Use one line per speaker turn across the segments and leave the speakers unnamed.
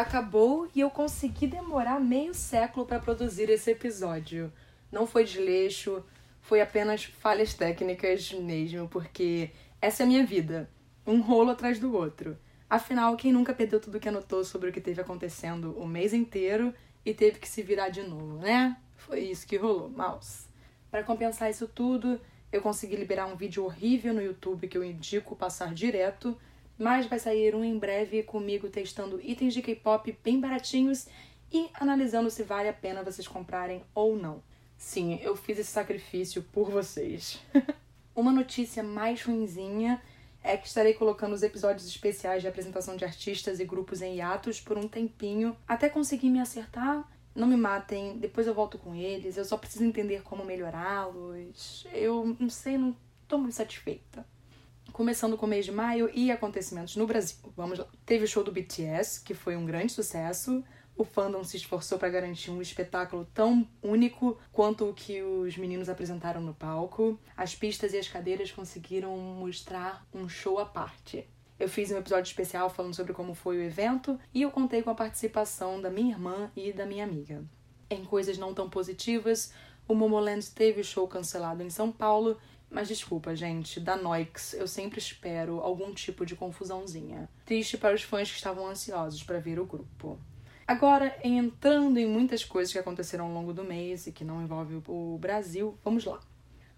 acabou e eu consegui demorar meio século para produzir esse episódio. Não foi desleixo, foi apenas falhas técnicas mesmo, porque essa é a minha vida, um rolo atrás do outro. Afinal, quem nunca perdeu tudo que anotou sobre o que teve acontecendo o mês inteiro e teve que se virar de novo, né? Foi isso que rolou, mouse. Para compensar isso tudo, eu consegui liberar um vídeo horrível no YouTube que eu indico passar direto, mas vai sair um em breve comigo testando itens de K-pop bem baratinhos e analisando se vale a pena vocês comprarem ou não. Sim, eu fiz esse sacrifício por vocês. Uma notícia mais ruinzinha é que estarei colocando os episódios especiais de apresentação de artistas e grupos em hiatos por um tempinho, até conseguir me acertar. Não me matem, depois eu volto com eles, eu só preciso entender como melhorá-los. Eu não sei, não tô muito satisfeita. Começando com o mês de maio e acontecimentos no Brasil. Vamos lá. Teve o show do BTS, que foi um grande sucesso o fandom se esforçou para garantir um espetáculo tão único quanto o que os meninos apresentaram no palco. As pistas e as cadeiras conseguiram mostrar um show à parte. Eu fiz um episódio especial falando sobre como foi o evento e eu contei com a participação da minha irmã e da minha amiga. Em coisas não tão positivas, o Momoland teve o show cancelado em São Paulo, mas desculpa, gente, da Noix eu sempre espero algum tipo de confusãozinha. Triste para os fãs que estavam ansiosos para ver o grupo. Agora, entrando em muitas coisas que aconteceram ao longo do mês e que não envolvem o Brasil, vamos lá.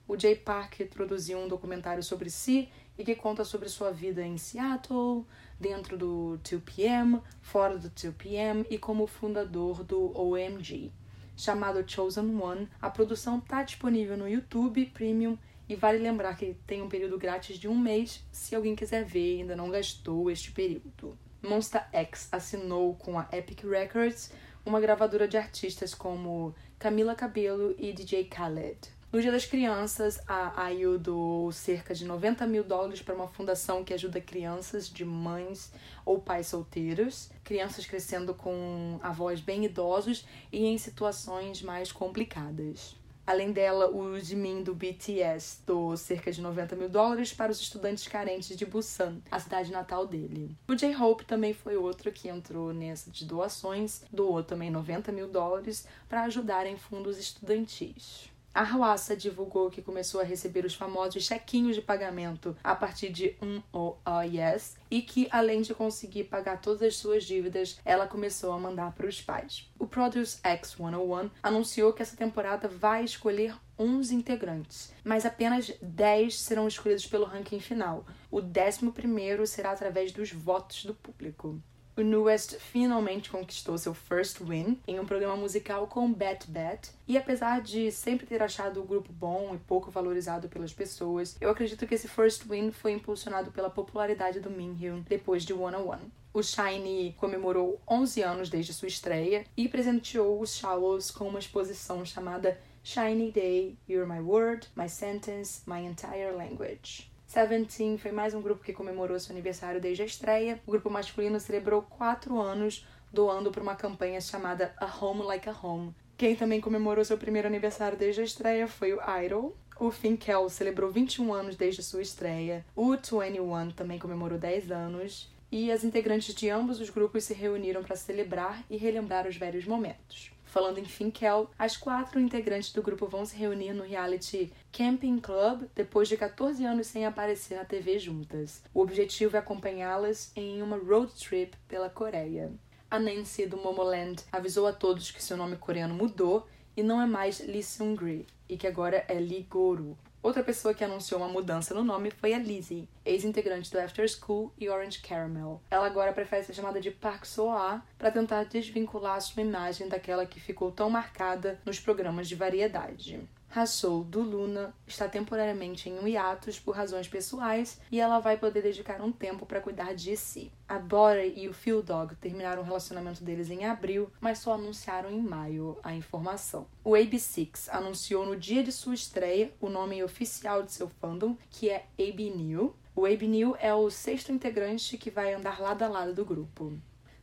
O Jay Park produziu um documentário sobre si e que conta sobre sua vida em Seattle, dentro do 2PM, fora do 2PM e como fundador do OMG. Chamado Chosen One, a produção está disponível no YouTube Premium e vale lembrar que tem um período grátis de um mês se alguém quiser ver e ainda não gastou este período. Monsta X assinou com a Epic Records uma gravadora de artistas como Camila Cabello e DJ Khaled. No Dia das Crianças, a IU doou cerca de 90 mil dólares para uma fundação que ajuda crianças de mães ou pais solteiros, crianças crescendo com avós bem idosos e em situações mais complicadas. Além dela, o Jimin do BTS doou cerca de 90 mil dólares para os estudantes carentes de Busan, a cidade natal dele. O J-Hope também foi outro que entrou nessa de doações, doou também 90 mil dólares para ajudar em fundos estudantis. A Hwasa divulgou que começou a receber os famosos chequinhos de pagamento a partir de um OIS e que, além de conseguir pagar todas as suas dívidas, ela começou a mandar para os pais. O Produce X 101 anunciou que essa temporada vai escolher 11 integrantes, mas apenas 10 serão escolhidos pelo ranking final. O 11 será através dos votos do público. O New West finalmente conquistou seu first win em um programa musical com Bet Bet, e apesar de sempre ter achado o grupo bom e pouco valorizado pelas pessoas, eu acredito que esse first win foi impulsionado pela popularidade do Minhyun depois de One on One. O Shiny comemorou 11 anos desde sua estreia e presenteou os Shallows com uma exposição chamada Shiny Day, You're My Word, My Sentence, My Entire Language. Seventeen foi mais um grupo que comemorou seu aniversário desde a estreia. O grupo masculino celebrou quatro anos doando para uma campanha chamada A Home Like a Home. Quem também comemorou seu primeiro aniversário desde a estreia foi o Idol. O Finkel celebrou 21 anos desde sua estreia. O 21 também comemorou 10 anos. E as integrantes de ambos os grupos se reuniram para celebrar e relembrar os velhos momentos. Falando em Finkel, as quatro integrantes do grupo vão se reunir no reality Camping Club depois de 14 anos sem aparecer na TV juntas. O objetivo é acompanhá-las em uma road trip pela Coreia. A Nancy do Momoland avisou a todos que seu nome coreano mudou e não é mais Lee Seung-gi, e que agora é Lee Goru. Outra pessoa que anunciou uma mudança no nome foi a Lizzie, ex-integrante do After School e Orange Caramel. Ela agora prefere ser chamada de Park So-a para tentar desvincular sua imagem daquela que ficou tão marcada nos programas de variedade. Hassou, do Luna, está temporariamente em um hiatus por razões pessoais e ela vai poder dedicar um tempo para cuidar de si. A Bora e o Phil Dog terminaram o relacionamento deles em abril, mas só anunciaram em maio a informação. O AB6 anunciou no dia de sua estreia o nome oficial de seu fandom, que é AB New. O AB New é o sexto integrante que vai andar lado a lado do grupo.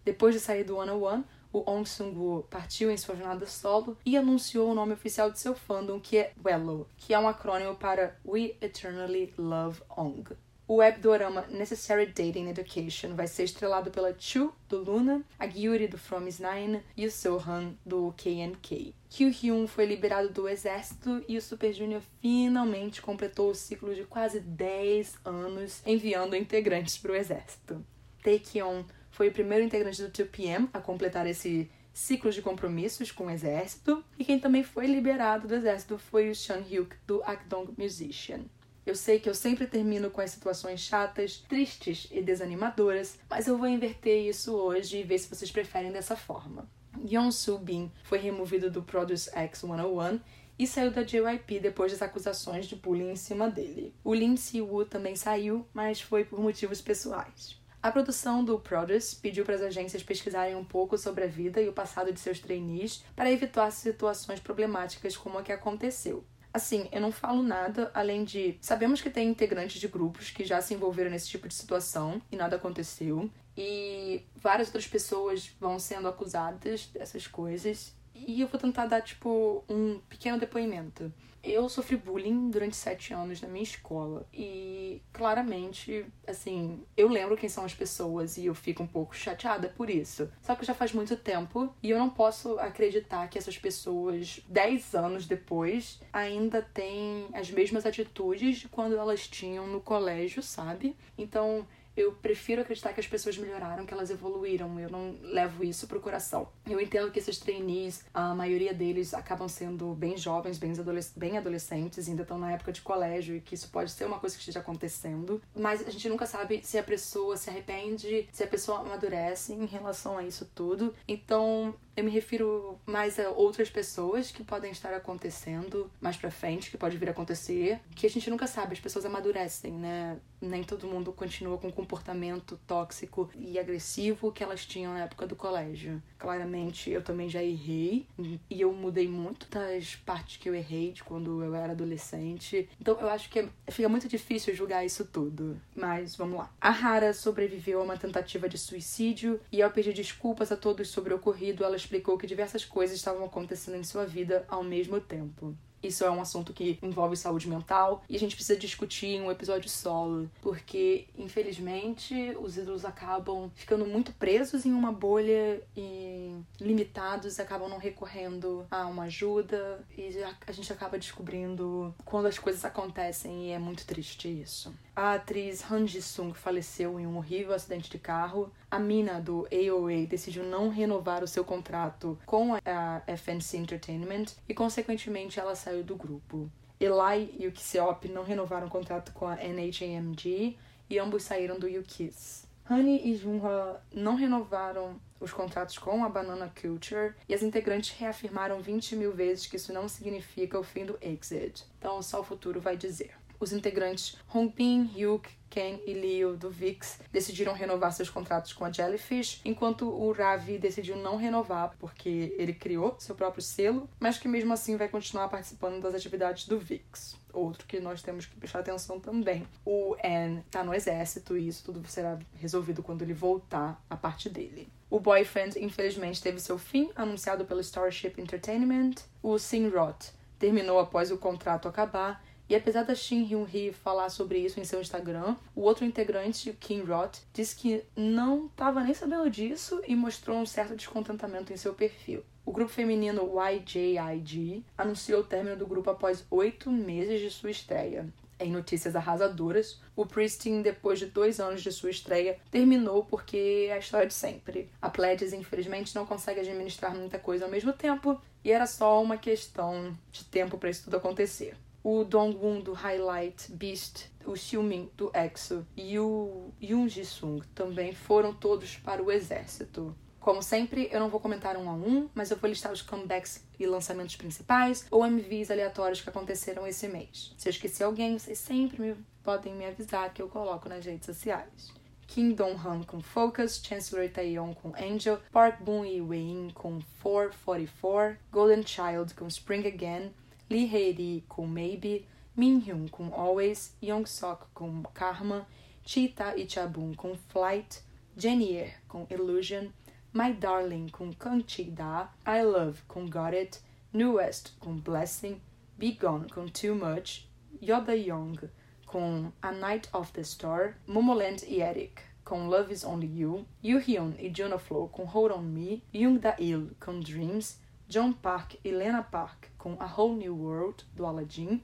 Depois de sair do One One, o Ong Sung-woo partiu em sua jornada solo e anunciou o nome oficial de seu fandom, que é WELLO, que é um acrônimo para We Eternally Love Ong. O webdorama Necessary Dating Education vai ser estrelado pela Chu, do Luna, a Gyuri, do From Is Nine e o Sohan, do KNK. Kyu Hyun foi liberado do exército e o Super Junior finalmente completou o ciclo de quase 10 anos enviando integrantes para o exército. Taekyon foi o primeiro integrante do 2PM a completar esse ciclo de compromissos com o exército, e quem também foi liberado do exército foi o Sean Hyuk, do Akdong Musician. Eu sei que eu sempre termino com as situações chatas, tristes e desanimadoras, mas eu vou inverter isso hoje e ver se vocês preferem dessa forma. Yeon Soo Bin foi removido do Produce X 101 e saiu da JYP depois das acusações de bullying em cima dele. O Lim Si-woo também saiu, mas foi por motivos pessoais. A produção do Produce pediu para as agências pesquisarem um pouco sobre a vida e o passado de seus trainees para evitar situações problemáticas como a que aconteceu. Assim, eu não falo nada além de. Sabemos que tem integrantes de grupos que já se envolveram nesse tipo de situação e nada aconteceu. E várias outras pessoas vão sendo acusadas dessas coisas. E eu vou tentar dar, tipo, um pequeno depoimento. Eu sofri bullying durante sete anos na minha escola e claramente, assim, eu lembro quem são as pessoas e eu fico um pouco chateada por isso. Só que já faz muito tempo e eu não posso acreditar que essas pessoas, dez anos depois, ainda têm as mesmas atitudes de quando elas tinham no colégio, sabe? Então eu prefiro acreditar que as pessoas melhoraram, que elas evoluíram. Eu não levo isso pro coração. Eu entendo que esses trainees, a maioria deles acabam sendo bem jovens, bem, adolesc bem adolescentes, ainda estão na época de colégio e que isso pode ser uma coisa que esteja acontecendo. Mas a gente nunca sabe se a pessoa se arrepende, se a pessoa amadurece em relação a isso tudo. Então, eu me refiro mais a outras pessoas que podem estar acontecendo mais pra frente, que pode vir a acontecer, que a gente nunca sabe, as pessoas amadurecem, né? Nem todo mundo continua com o comportamento tóxico e agressivo que elas tinham na época do colégio. Claramente, eu também já errei e eu mudei muito das partes que eu errei de quando eu era adolescente. Então, eu acho que fica muito difícil julgar isso tudo. Mas vamos lá. A Hara sobreviveu a uma tentativa de suicídio e ao pedir desculpas a todos sobre o ocorrido, ela explicou que diversas coisas estavam acontecendo em sua vida ao mesmo tempo. Isso é um assunto que envolve saúde mental e a gente precisa discutir em um episódio solo, porque infelizmente os ídolos acabam ficando muito presos em uma bolha e limitados, acabam não recorrendo a uma ajuda e a gente acaba descobrindo quando as coisas acontecem e é muito triste isso. A atriz Han Ji-sung faleceu em um horrível acidente de carro. A mina do AOA decidiu não renovar o seu contrato com a FNC Entertainment e, consequentemente, ela saiu do grupo. Eli e o Kiseop não renovaram o contrato com a NHAMG e ambos saíram do UKISS. Honey e Junha não renovaram os contratos com a Banana Culture e as integrantes reafirmaram 20 mil vezes que isso não significa o fim do Exit. Então, só o futuro vai dizer. Os integrantes Hongbin, Hyuk, Ken e Leo do VIX decidiram renovar seus contratos com a Jellyfish, enquanto o Ravi decidiu não renovar porque ele criou seu próprio selo, mas que mesmo assim vai continuar participando das atividades do VIX. Outro que nós temos que prestar atenção também. O Anne tá no exército e isso tudo será resolvido quando ele voltar a parte dele. O Boyfriend, infelizmente, teve seu fim anunciado pelo Starship Entertainment. O Sinrot terminou após o contrato acabar e apesar da Shin Hyun-hee falar sobre isso em seu Instagram, o outro integrante, Kim Roth, disse que não estava nem sabendo disso e mostrou um certo descontentamento em seu perfil. O grupo feminino YJIG anunciou o término do grupo após oito meses de sua estreia. Em notícias arrasadoras, o Pristin, depois de dois anos de sua estreia, terminou porque é a história de sempre. A Pledges, infelizmente, não consegue administrar muita coisa ao mesmo tempo e era só uma questão de tempo para isso tudo acontecer o Dongwon do Highlight Beast, o Xiumin do EXO e o Yoon Ji-sung também foram todos para o exército. Como sempre, eu não vou comentar um a um, mas eu vou listar os comebacks e lançamentos principais ou MVs aleatórios que aconteceram esse mês. Se eu esqueci alguém, vocês sempre me, podem me avisar que eu coloco nas redes sociais. Kim Dong-han com Focus, Chancellor Taeyeon com Angel, Park Boon e Wei com 444, Golden Child com Spring Again, Lee Hae-ri com Maybe, Min Hyun com Always, Young Sok com Karma, Chita e Chabun com Flight, Jennier com Illusion, My Darling com Kang Chi-da, I Love com Got It, New West com Blessing, Be Gone com Too Much, Yoda Young com A Night of the Star, Momoland e Eric com Love Is Only You, Hyun e Jonah Flo com Hold On Me, Young Da-il com Dreams, John Park e Lena Park com A Whole New World, do Aladdin,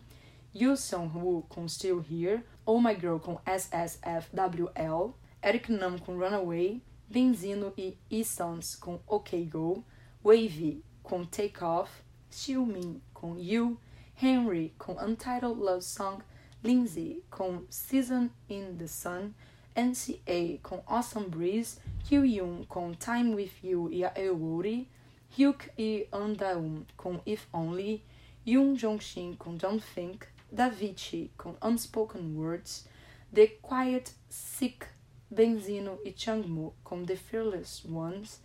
Yoo Sung-woo com Still Here, Oh My Girl com SSFWL, Eric Nam com Runaway, Benzino e E-Sons com OK Go, Wavy com Take Off, Xiumin com You, Henry com Untitled Love Song, Lindsay com Season in the Sun, NCA com Awesome Breeze, Hyun com Time With You e a Eowori, Hyuk e Andaum com If Only, Yoon Jong-shin com Don't Think, Davichi com Unspoken Words, The Quiet Sick, Benzino e Changmu com The Fearless Ones,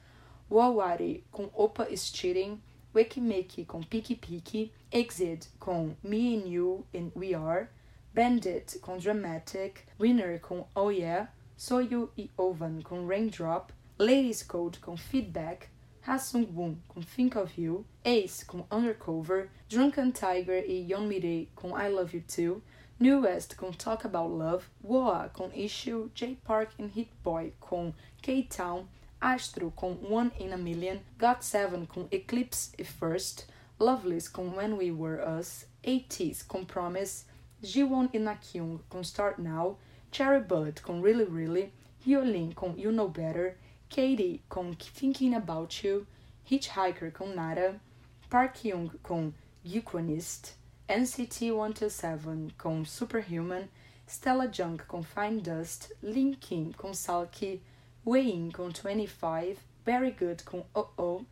Wawari com Opa Is Cheating, Wekimeki com Piki Piki, Exit com Me and You and We Are, Bandit com Dramatic, Winner com Oh Yeah, Soyu e Ovan com Raindrop, Ladies Code com Feedback, Hasung Boom com Think of You, Ace com Undercover, Drunken Tiger e Yeonmi com I Love You Too, New West com Talk About Love, Woa com Issue, J Park e Hit Boy com K-Town, Astro com One in a Million, Got7 com Eclipse e First, Loveless com When We Were Us, ATEEZ com Promise, Jiwon e Nakyung com Start Now, Cherry Bud com Really Really, Hyolyn com You Know Better, Katie com Thinking About You, Hitchhiker com Nara, Park Young com Euquanist, NCT 127 com Superhuman, Stella Jung com Fine Dust, Lin Kim com Salky, Wayne com 25, Very Good com Oh Oh,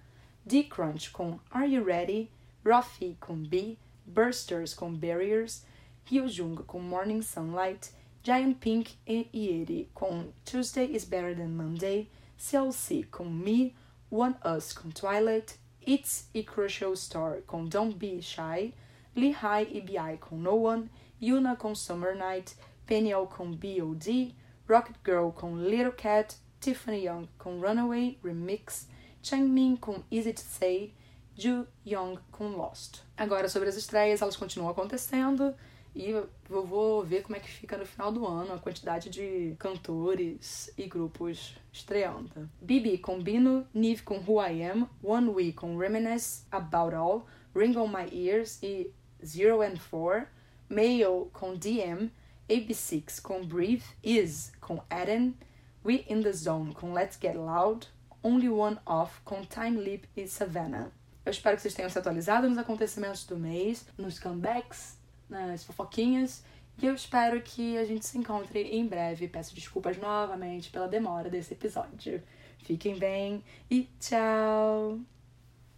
D-Crunch com Are You Ready, Rafi com B, Bursters com Barriers, Hyojung com Morning Sunlight, Giant Pink e Ieri com Tuesday is Better Than Monday, CLC com Me, One Us com Twilight, It's e Crucial Star com Don't Be Shy, Lehigh e BI com No One, Yuna com Summer Night, Peniel com B.O.D., Rocket Girl com Little Cat, Tiffany Young com Runaway Remix, Changmin com Easy to Say, Ju Young com Lost. Agora sobre as estreias, elas continuam acontecendo e eu vou ver como é que fica no final do ano a quantidade de cantores e grupos estreando. Bibi com Bino, Nive com Who I Am, One We com Reminisce About All, Ring on My Ears e Zero and Four, Mail com DM, AB6 com Breathe, Is com Eden, We in the Zone com Let's Get Loud, Only One Off com Time Leap e Savannah. Eu espero que vocês tenham se atualizado nos acontecimentos do mês, nos comebacks, nas fofoquinhas. E eu espero que a gente se encontre em breve. Peço desculpas novamente pela demora desse episódio. Fiquem bem e tchau!